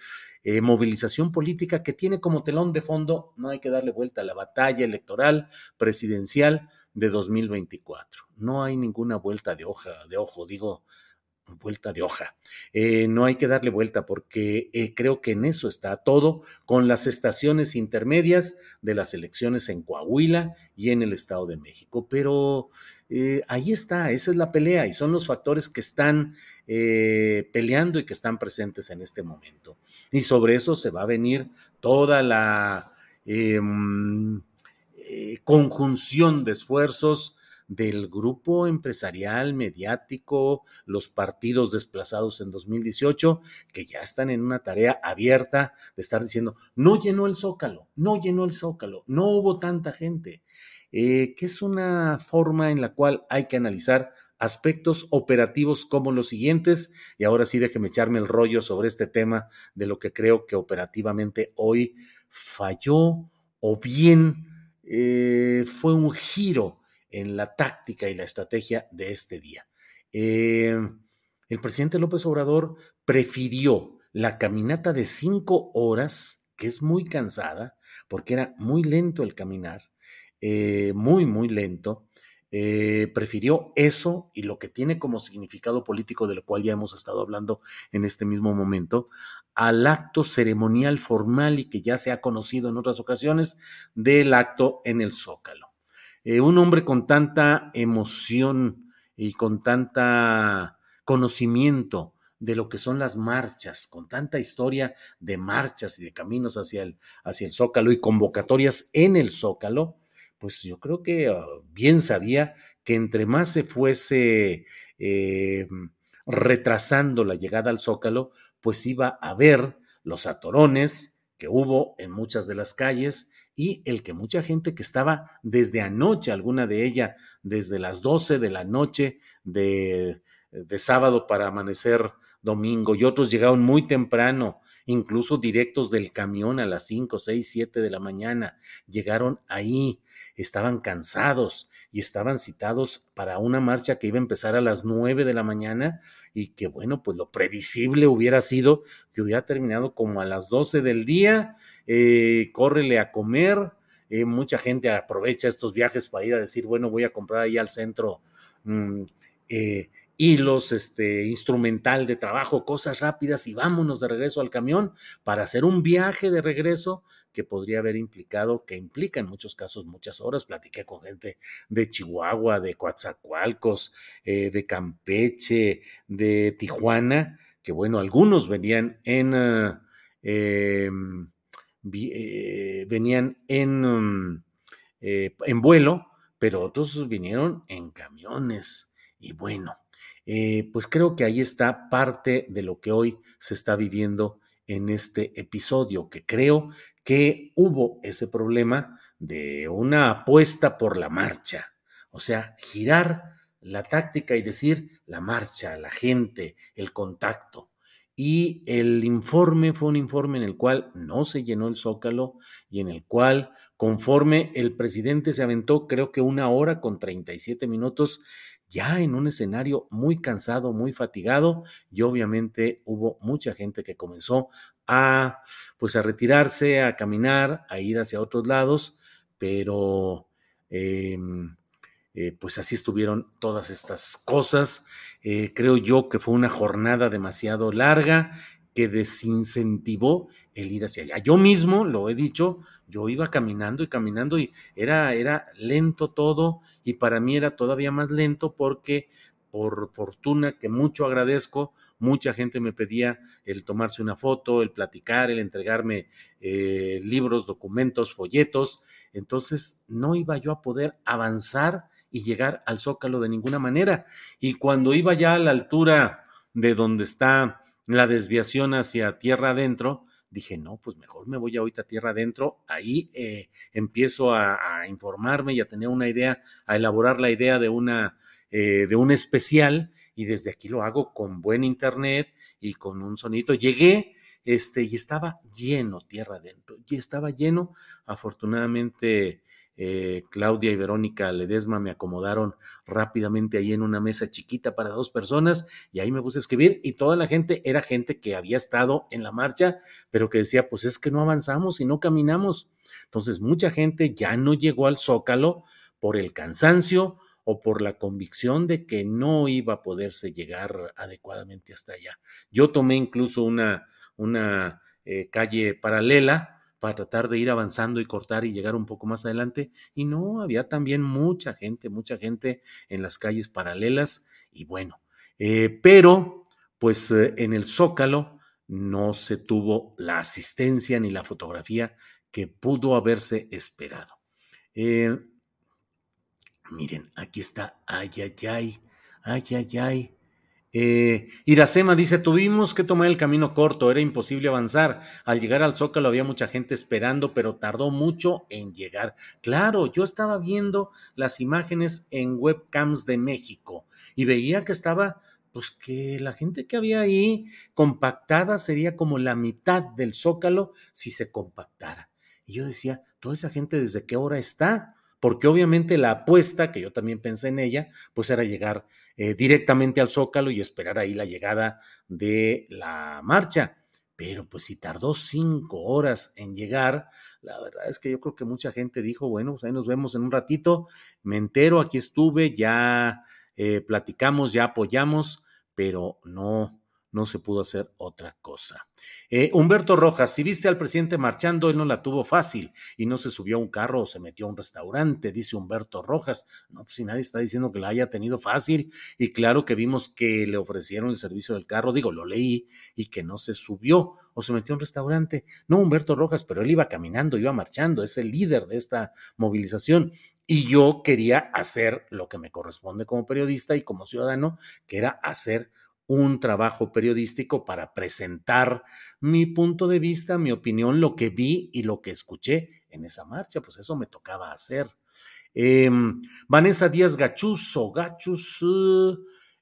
Eh, movilización política que tiene como telón de fondo, no hay que darle vuelta a la batalla electoral presidencial de 2024. No hay ninguna vuelta de hoja, de ojo, digo, vuelta de hoja. Eh, no hay que darle vuelta porque eh, creo que en eso está todo con las estaciones intermedias de las elecciones en Coahuila y en el Estado de México. Pero eh, ahí está, esa es la pelea y son los factores que están peleando y que están presentes en este momento. Y sobre eso se va a venir toda la em, conjunción de esfuerzos del grupo empresarial, mediático, los partidos desplazados en 2018, que ya están en una tarea abierta de estar diciendo, no llenó el zócalo, no llenó el zócalo, no hubo tanta gente, eh, que es una forma en la cual hay que analizar aspectos operativos como los siguientes, y ahora sí déjeme echarme el rollo sobre este tema de lo que creo que operativamente hoy falló o bien eh, fue un giro en la táctica y la estrategia de este día. Eh, el presidente López Obrador prefirió la caminata de cinco horas, que es muy cansada, porque era muy lento el caminar, eh, muy, muy lento, prefirió eso y lo que tiene como significado político, de lo cual ya hemos estado hablando en este mismo momento, al acto ceremonial formal y que ya se ha conocido en otras ocasiones del acto en el Zócalo. Eh, un hombre con tanta emoción y con tanta conocimiento de lo que son las marchas, con tanta historia de marchas y de caminos hacia el, hacia el Zócalo y convocatorias en el Zócalo, pues yo creo que ah, bien sabía que entre más se fuese eh, retrasando la llegada al Zócalo, pues iba a ver los atorones que hubo en muchas de las calles y el que mucha gente que estaba desde anoche, alguna de ella desde las 12 de la noche de, de sábado para amanecer domingo y otros llegaron muy temprano, incluso directos del camión a las 5, 6, 7 de la mañana, llegaron ahí, estaban cansados y estaban citados para una marcha que iba a empezar a las 9 de la mañana y que bueno, pues lo previsible hubiera sido que hubiera terminado como a las 12 del día, eh, córrele a comer, eh, mucha gente aprovecha estos viajes para ir a decir, bueno, voy a comprar ahí al centro mm, eh, hilos, este, instrumental de trabajo, cosas rápidas y vámonos de regreso al camión para hacer un viaje de regreso que podría haber implicado, que implica en muchos casos muchas horas. Platiqué con gente de Chihuahua, de Coatzacoalcos, de Campeche, de Tijuana, que bueno, algunos venían en, em, eh, venían en, mm, eh, en vuelo, pero otros vinieron en camiones. Y bueno, pues creo que ahí está parte de lo que hoy se está viviendo en este episodio, que creo que hubo ese problema de una apuesta por la marcha, o sea, girar la táctica y decir la marcha, la gente, el contacto. Y el informe fue un informe en el cual no se llenó el zócalo y en el cual, conforme el presidente se aventó, creo que una hora con 37 minutos, ya en un escenario muy cansado, muy fatigado, y obviamente hubo mucha gente que comenzó a, pues a retirarse, a caminar, a ir hacia otros lados, pero em, eh, pues así estuvieron todas estas cosas. Eh, creo yo que fue una jornada demasiado larga que desincentivó el ir hacia allá. Yo mismo, lo he dicho, yo iba caminando y caminando y era, era lento todo y para mí era todavía más lento porque por fortuna que mucho agradezco, mucha gente me pedía el tomarse una foto, el platicar, el entregarme eh, libros, documentos, folletos, entonces no iba yo a poder avanzar y llegar al zócalo de ninguna manera. Y cuando iba ya a la altura de donde está la desviación hacia tierra adentro, dije, no, pues mejor me voy ahorita a tierra adentro, ahí eh, empiezo a, informarme y a tener una idea, a elaborar la idea de una, eh, de un especial, y desde aquí lo hago con buen internet y con un sonito. Llegué, este, y estaba lleno tierra adentro, y estaba lleno, afortunadamente eh, Claudia y Verónica Ledesma me acomodaron rápidamente ahí en una mesa chiquita para dos personas y ahí me puse a escribir y toda la gente era gente que había estado en la marcha, pero que decía, pues es que no avanzamos y no caminamos. Entonces mucha gente ya no llegó al zócalo por el cansancio o por la convicción de que no iba a poderse llegar adecuadamente hasta allá. Yo tomé incluso una, una eh, calle paralela para tratar de ir avanzando y cortar y llegar un poco más adelante. Y no, había también mucha gente, mucha gente en las calles paralelas y bueno, eh, pero pues eh, en el Zócalo no se tuvo la asistencia ni la fotografía que pudo haberse esperado. Eh, miren, aquí está, ay, ay, ay, ay, ay, ay. Eh, Iracema dice, tuvimos que tomar el camino corto, era imposible avanzar. Al llegar al Zócalo había mucha gente esperando, pero tardó mucho en llegar. Claro, yo estaba viendo las imágenes en webcams de México y veía que estaba, pues que la gente que había ahí compactada sería como la mitad del Zócalo si se compactara. Y yo decía, toda esa gente desde qué hora está? Porque obviamente la apuesta, que yo también pensé en ella, pues era llegar eh, directamente al Zócalo y esperar ahí la llegada de la marcha. Pero pues si tardó cinco horas en llegar, la verdad es que yo creo que mucha gente dijo, bueno, pues ahí nos vemos en un ratito, me entero, aquí estuve, ya eh, platicamos, ya apoyamos, pero no, no se pudo hacer otra cosa. Eh, Humberto Rojas, si viste al presidente marchando, él no la tuvo fácil y no se subió a un carro o se metió a un restaurante, dice Humberto Rojas. No, pues si nadie está diciendo que la haya tenido fácil y claro que vimos que le ofrecieron el servicio del carro, digo, lo leí y que no se subió o se metió a un restaurante. No, Humberto Rojas, pero él iba caminando, iba marchando, es el líder de esta movilización y yo quería hacer lo que me corresponde como periodista y como ciudadano, que era hacer un trabajo periodístico para presentar mi punto de vista, mi opinión, lo que vi y lo que escuché en esa marcha, pues eso me tocaba hacer. Em, Vanessa Díaz Gachuso, Gachus,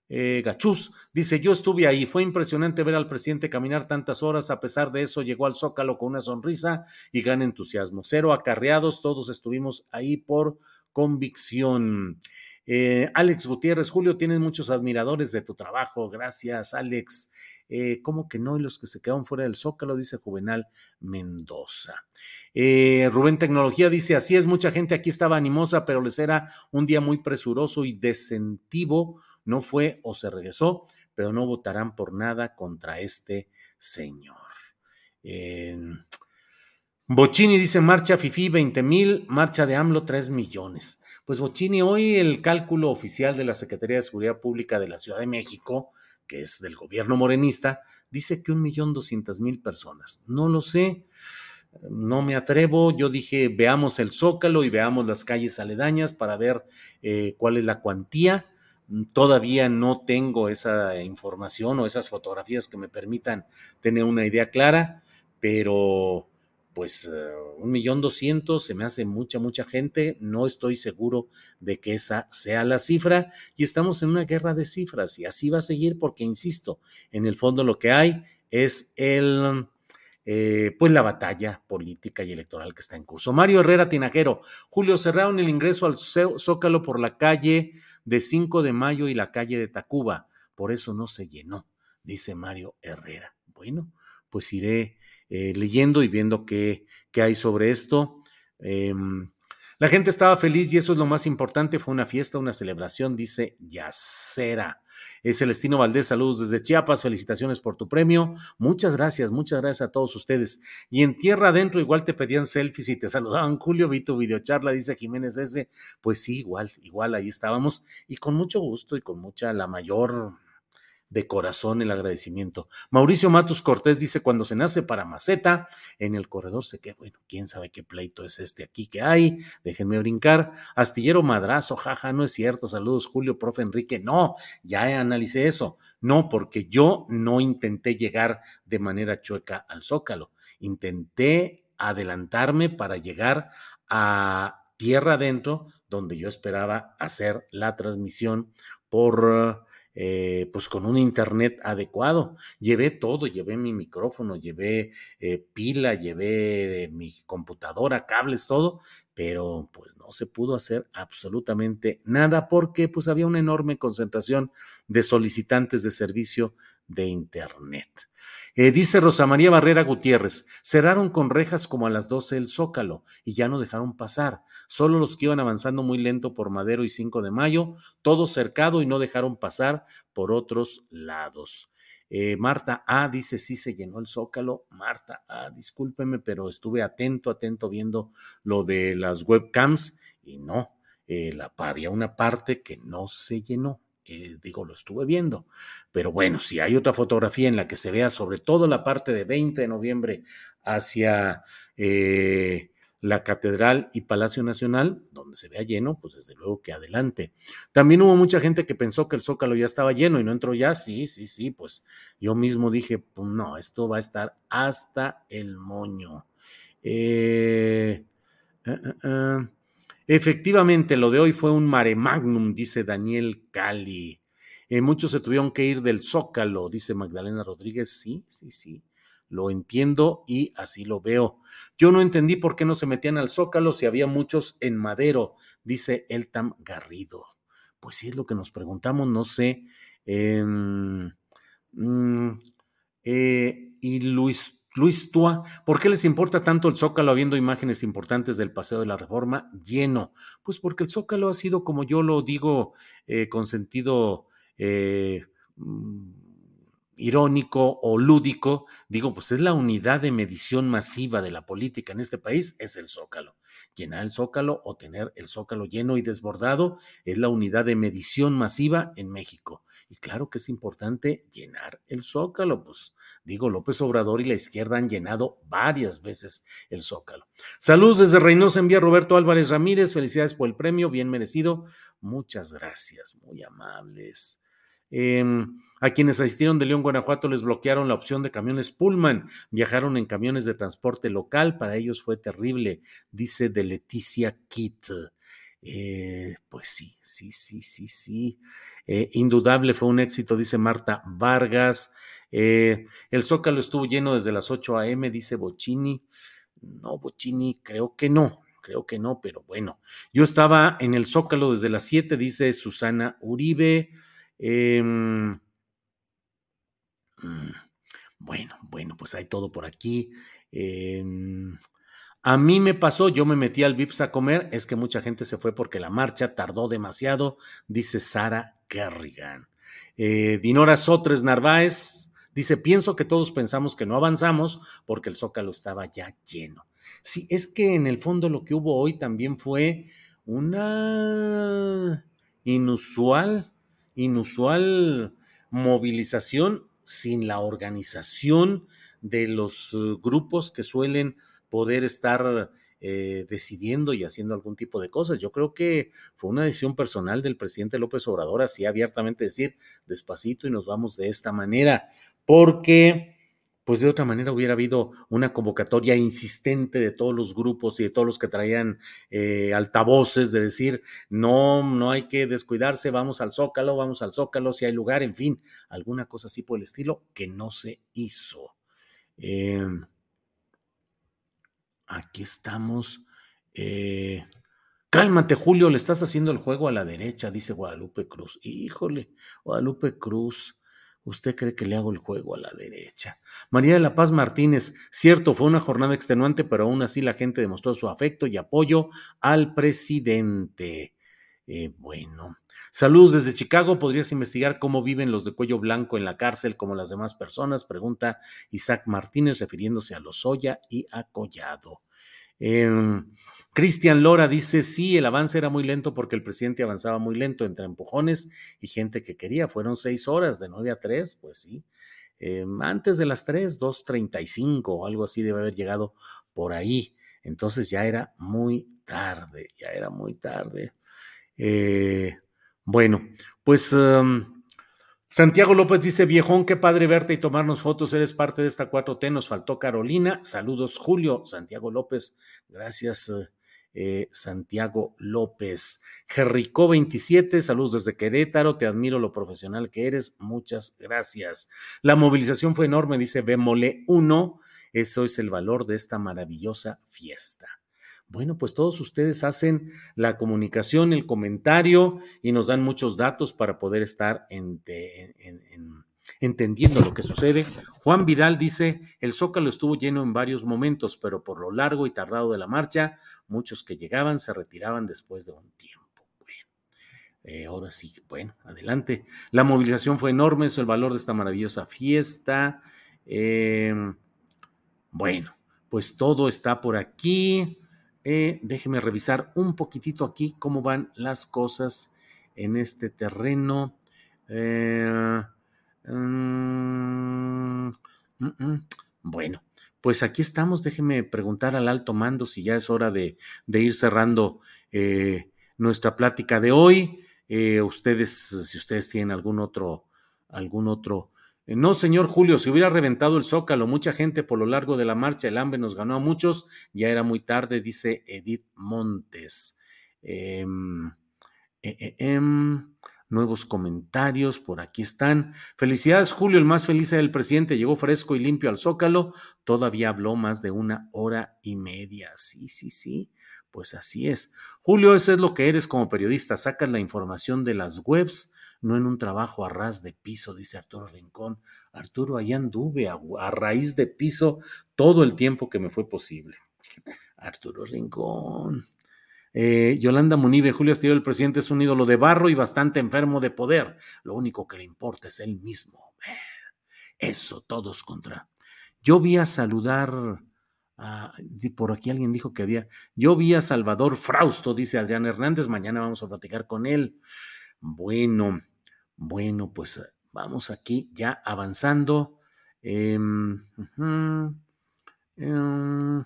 eh, Gachus, dice, yo estuve ahí, fue impresionante ver al presidente caminar tantas horas, a pesar de eso llegó al Zócalo con una sonrisa y gran entusiasmo. Cero acarreados, todos estuvimos ahí por convicción. Eh, Alex Gutiérrez, Julio, tienes muchos admiradores de tu trabajo. Gracias, Alex. Eh, ¿Cómo que no? Y los que se quedaron fuera del Zócalo, dice Juvenal Mendoza. Eh, Rubén Tecnología dice: Así es, mucha gente aquí estaba animosa, pero les era un día muy presuroso y desentivo. No fue o se regresó, pero no votarán por nada contra este señor. Bochini dice: Marcha Fifi 20 mil, marcha de AMLO 3 millones. Pues Bochini, hoy el cálculo oficial de la Secretaría de Seguridad Pública de la Ciudad de México, que es del gobierno morenista, dice que un millón doscientas mil personas. No lo sé, no me atrevo. Yo dije, veamos el zócalo y veamos las calles aledañas para ver eh, cuál es la cuantía. Todavía no tengo esa información o esas fotografías que me permitan tener una idea clara, pero pues eh, un millón doscientos se me hace mucha, mucha gente. No estoy seguro de que esa sea la cifra y estamos en una guerra de cifras y así va a seguir porque, insisto, en el fondo lo que hay es el, eh, pues la batalla política y electoral que está en curso. Mario Herrera Tinajero, Julio, cerraron el ingreso al Zócalo por la calle de 5 de mayo y la calle de Tacuba, por eso no se llenó, dice Mario Herrera. Bueno, pues iré eh, leyendo y viendo qué, qué hay sobre esto. Em, la gente estaba feliz y eso es lo más importante. Fue una fiesta, una celebración, dice Yacera. Es Celestino Valdés, saludos desde Chiapas, felicitaciones por tu premio. Muchas gracias, muchas gracias a todos ustedes. Y en tierra adentro igual te pedían selfies y te saludaban. Julio, vi tu videocharla, dice Jiménez ese. Pues sí, igual, igual ahí estábamos y con mucho gusto y con mucha, la mayor de corazón el agradecimiento. Mauricio Matus Cortés dice, cuando se nace para maceta, en el corredor se queda, bueno, quién sabe qué pleito es este aquí que hay, déjenme brincar. Astillero Madrazo, jaja, no es cierto, saludos Julio, profe Enrique, no, ya analicé eso, no, porque yo no intenté llegar de manera chueca al zócalo, intenté adelantarme para llegar a tierra adentro, donde yo esperaba hacer la transmisión por eh, pues con un internet adecuado. Llevé todo, llevé mi micrófono, llevé eh, pila, llevé mi computadora, cables, todo, pero pues no se pudo hacer absolutamente nada porque pues había una enorme concentración de solicitantes de servicio de internet. Eh, dice Rosa María Barrera Gutiérrez, cerraron con rejas como a las 12 el Zócalo y ya no dejaron pasar. Solo los que iban avanzando muy lento por Madero y 5 de Mayo, todo cercado y no dejaron pasar por otros lados. Eh, Marta A dice, sí se llenó el zócalo. Marta A, discúlpeme, pero estuve atento, atento viendo lo de las webcams y no, eh, la, había una parte que no se llenó. Eh, digo, lo estuve viendo. Pero bueno, si hay otra fotografía en la que se vea sobre todo la parte de 20 de noviembre hacia eh, la Catedral y Palacio Nacional, donde se vea lleno, pues desde luego que adelante. También hubo mucha gente que pensó que el Zócalo ya estaba lleno y no entró ya. Sí, sí, sí, pues yo mismo dije, pues no, esto va a estar hasta el moño. Eh, Efectivamente, lo de hoy fue un mare magnum, dice Daniel Cali. Eh, muchos se tuvieron que ir del Zócalo, dice Magdalena Rodríguez. Sí, sí, sí, lo entiendo y así lo veo. Yo no entendí por qué no se metían al Zócalo si había muchos en Madero, dice Eltam Garrido. Pues sí, es lo que nos preguntamos, no sé. Em, mm, eh, y Luis Luis Tua, ¿por qué les importa tanto el Zócalo habiendo imágenes importantes del Paseo de la Reforma lleno? Pues porque el Zócalo ha sido, como yo lo digo eh, con sentido eh, mm, irónico o lúdico, digo, pues es la unidad de medición masiva de la política en este país, es el Zócalo llenar el zócalo o tener el zócalo lleno y desbordado es la unidad de medición masiva en México. Y claro que es importante llenar el zócalo, pues digo, López Obrador y la izquierda han llenado varias veces el zócalo. Saludos desde Reynosa, envía Roberto Álvarez Ramírez, felicidades por el premio, bien merecido. Muchas gracias, muy amables. Em, a quienes asistieron de León, Guanajuato, les bloquearon la opción de camiones Pullman. Viajaron en camiones de transporte local. Para ellos fue terrible, dice de Leticia Kitt. Eh, pues sí, sí, sí, sí, sí. Eh, indudable fue un éxito, dice Marta Vargas. Eh, el Zócalo estuvo lleno desde las 8 a.m., dice Bocini. No, Bocini, creo que no, creo que no, pero bueno. Yo estaba en el Zócalo desde las 7, dice Susana Uribe. Em, mm, bueno, bueno, pues hay todo por aquí. Em, a mí me pasó, yo me metí al VIPS a comer, es que mucha gente se fue porque la marcha tardó demasiado, dice Sara Kerrigan. Eh, Dinora Sotres Narváez dice, pienso que todos pensamos que no avanzamos porque el zócalo estaba ya lleno. Sí, es que en el fondo lo que hubo hoy también fue una inusual inusual movilización sin la organización de los eh, grupos que suelen poder estar eh, decidiendo y haciendo algún tipo de cosas. Yo creo que fue una decisión personal del presidente López Obrador, así abiertamente decir, despacito y nos vamos de esta manera, porque pues de otra manera hubiera habido una convocatoria insistente de todos los grupos y de todos los que traían eh, altavoces de decir, no, no hay que descuidarse, vamos al zócalo, vamos al zócalo, si hay lugar, en fin, alguna cosa así por el estilo que no se hizo. Em, aquí estamos. Eh, cálmate, Julio, le estás haciendo el juego a la derecha, dice Guadalupe Cruz. Híjole, Guadalupe Cruz. ¿Usted cree que le hago el juego a la derecha? María de la Paz Martínez, cierto, fue una jornada extenuante, pero aún así la gente demostró su afecto y apoyo al presidente. Eh, bueno, saludos desde Chicago. ¿Podrías investigar cómo viven los de cuello blanco en la cárcel como las demás personas? Pregunta Isaac Martínez, refiriéndose a Lozoya y a Collado. Em, Cristian Lora dice, sí, el avance era muy lento porque el presidente avanzaba muy lento entre empujones y gente que quería. Fueron seis horas, de nueve a tres, pues sí. Em, antes de las tres, dos treinta y cinco o algo así debe haber llegado por ahí. Entonces ya era muy tarde, ya era muy tarde. Eh, bueno, pues em, Santiago López dice, viejón, qué padre verte y tomarnos fotos, eres parte de esta 4T, nos faltó Carolina, saludos Julio, Santiago López, gracias eh, eh, Santiago López. Jerrico 27, saludos desde Querétaro, te admiro lo profesional que eres, muchas gracias. La movilización fue enorme, dice Bémole 1, eso es el valor de esta maravillosa fiesta. Bueno, pues todos ustedes hacen la comunicación, el comentario y nos dan muchos datos para poder estar entendiendo lo que sucede. Juan Vidal dice, el zócalo estuvo lleno en varios momentos, pero por lo largo y tardado de la marcha, muchos que llegaban se retiraban después de un tiempo. Bueno, eh, ahora sí, bueno, adelante. La movilización fue enorme, es el valor de esta maravillosa fiesta. Em, bueno, pues todo está por aquí. Eh, déjeme revisar un poquitito aquí cómo van las cosas en este terreno. Eh, mm, mm, mm. bueno, pues aquí estamos. Déjeme preguntar al alto mando si ya es hora de, ir cerrando eh, nuestra plática de hoy. ustedes, si ustedes tienen algún otro, algún otro eh, no, señor Julio, si hubiera reventado el zócalo, mucha gente por lo largo de la marcha, el hambre nos ganó a muchos, ya era muy tarde, dice Edith Montes. Nuevos comentarios, por aquí están. Felicidades, Julio, el más feliz del presidente, llegó fresco y limpio al zócalo, todavía habló más de una hora y media. Sí, sí, sí, pues así es. Julio, eso es lo que eres como periodista, sacas la información de las webs no en un trabajo a ras de piso, dice Arturo Rincón. Arturo, allá anduve a, raíz de piso todo el tiempo que me fue posible. Arturo Rincón. Eh, Yolanda Munive, Julio Astillero, el presidente es un ídolo de barro y bastante enfermo de poder. Lo único que le importa es él mismo. Eso, todos contra. Yo vi a saludar, a, por aquí alguien dijo que había, yo vi a Salvador Frausto, dice Adrián Hernández, mañana vamos a platicar con él. Bueno, bueno, pues eh, vamos aquí ya avanzando. Em, em,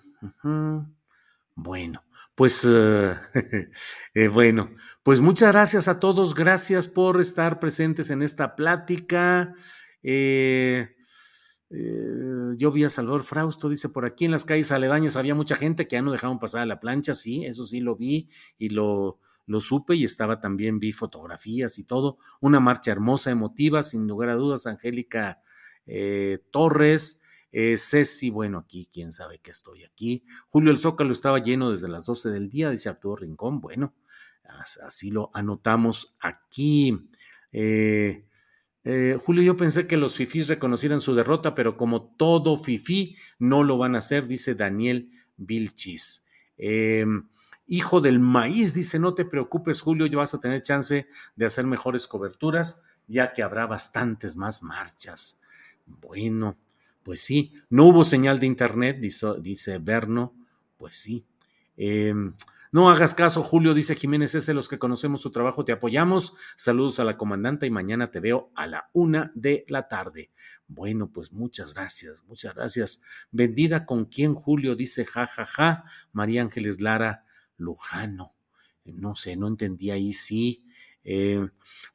bueno, pues eh, eh, bueno, pues muchas gracias a todos, gracias por estar presentes en esta plática. yo vi a Salvador Frausto, dice por aquí en las calles aledañas había mucha gente que ya no dejaban pasar a la plancha, sí, eso sí lo vi y lo, lo supe y estaba también, vi fotografías y todo. Una marcha hermosa, emotiva, sin lugar a dudas, Angélica eh, Torres. Eh, Ceci, bueno, aquí, quién sabe que estoy aquí. Julio el Zócalo estaba lleno desde las 12 del día, dice Arturo Rincón. Bueno, así lo anotamos aquí. Eh, Julio, yo pensé que los fifís reconocieran su derrota, pero como todo fifí, no lo van a hacer, dice Daniel Vilchis. Eh, Hijo del maíz, dice, no te preocupes, Julio, ya vas a tener chance de hacer mejores coberturas, ya que habrá bastantes más marchas. Bueno, pues sí, no hubo señal de internet, dice, dice Berno, pues sí. Em, no hagas caso, Julio, dice Jiménez, ese los que conocemos tu trabajo, te apoyamos. Saludos a la comandante y mañana te veo a la una de la tarde. Bueno, pues muchas gracias, muchas gracias. Vendida con quién, Julio, dice ja, ja, ja. María Ángeles Lara, Lujano. No sé, no entendí ahí sí. Eh,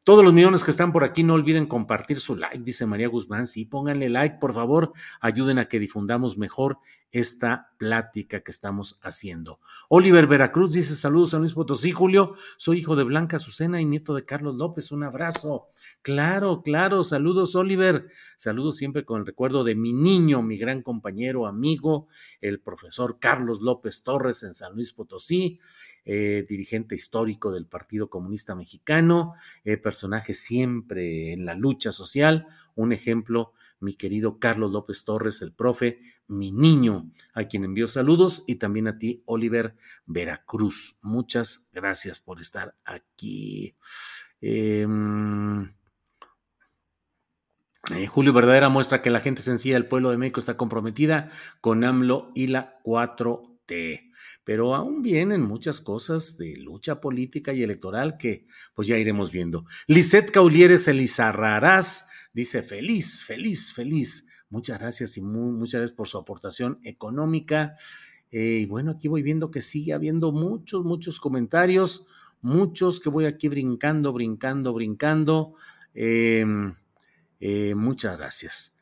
todos los millones que están por aquí, no olviden compartir su like, dice María Guzmán. Sí, pónganle like, por favor. Ayuden a que difundamos mejor esta plática que estamos haciendo. Oliver Veracruz dice: Saludos a Luis Potosí, Julio. Soy hijo de Blanca Azucena y nieto de Carlos López. Un abrazo. Claro, claro. Saludos, Oliver. Saludos siempre con el recuerdo de mi niño, mi gran compañero, amigo, el profesor Carlos López Torres en San Luis Potosí. Eh, dirigente histórico del Partido Comunista Mexicano, eh, personaje siempre en la lucha social, un ejemplo, mi querido Carlos López Torres, el profe, mi niño, a quien envío saludos, y también a ti, Oliver Veracruz. Muchas gracias por estar aquí. Em, eh, Julio Verdadera muestra que la gente sencilla del pueblo de México está comprometida con AMLO y la 4T pero aún vienen muchas cosas de lucha política y electoral que pues ya iremos viendo. Lisette Caulieres Elizarrarás dice feliz, feliz, feliz. Muchas gracias y muchas gracias por su aportación económica. Eh, y bueno, aquí voy viendo que sigue habiendo muchos, muchos comentarios, muchos que voy aquí brincando, brincando, brincando. Em, eh, muchas gracias.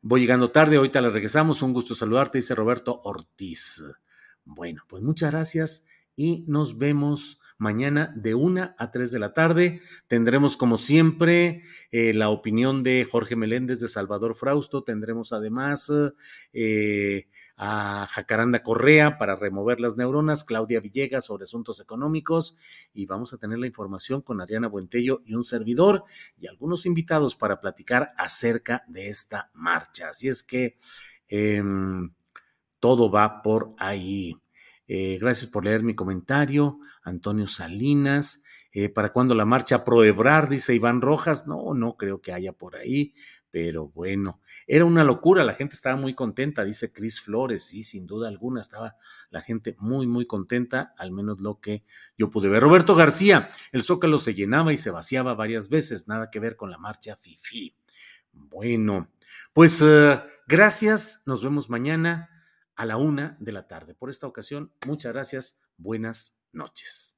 Voy llegando tarde, ahorita le regresamos. Un gusto saludarte, dice Roberto Ortiz. Bueno, pues muchas gracias y nos vemos mañana de una a tres de la tarde. Tendremos, como siempre, eh, la opinión de Jorge Meléndez de Salvador Frausto. Tendremos además eh, a Jacaranda Correa para remover las neuronas, Claudia Villegas sobre asuntos económicos y vamos a tener la información con Ariana Buentello y un servidor y algunos invitados para platicar acerca de esta marcha. Así es que... Em, todo va por ahí. Eh, gracias por leer mi comentario, Antonio Salinas. Eh, ¿Para cuándo la marcha pro Dice Iván Rojas. No, no creo que haya por ahí, pero bueno, era una locura. La gente estaba muy contenta, dice Cris Flores. Sí, sin duda alguna, estaba la gente muy, muy contenta, al menos lo que yo pude ver. Roberto García, el zócalo se llenaba y se vaciaba varias veces, nada que ver con la marcha FIFI. Bueno, pues eh, gracias, nos vemos mañana a la una de la tarde. Por esta ocasión, muchas gracias. Buenas noches.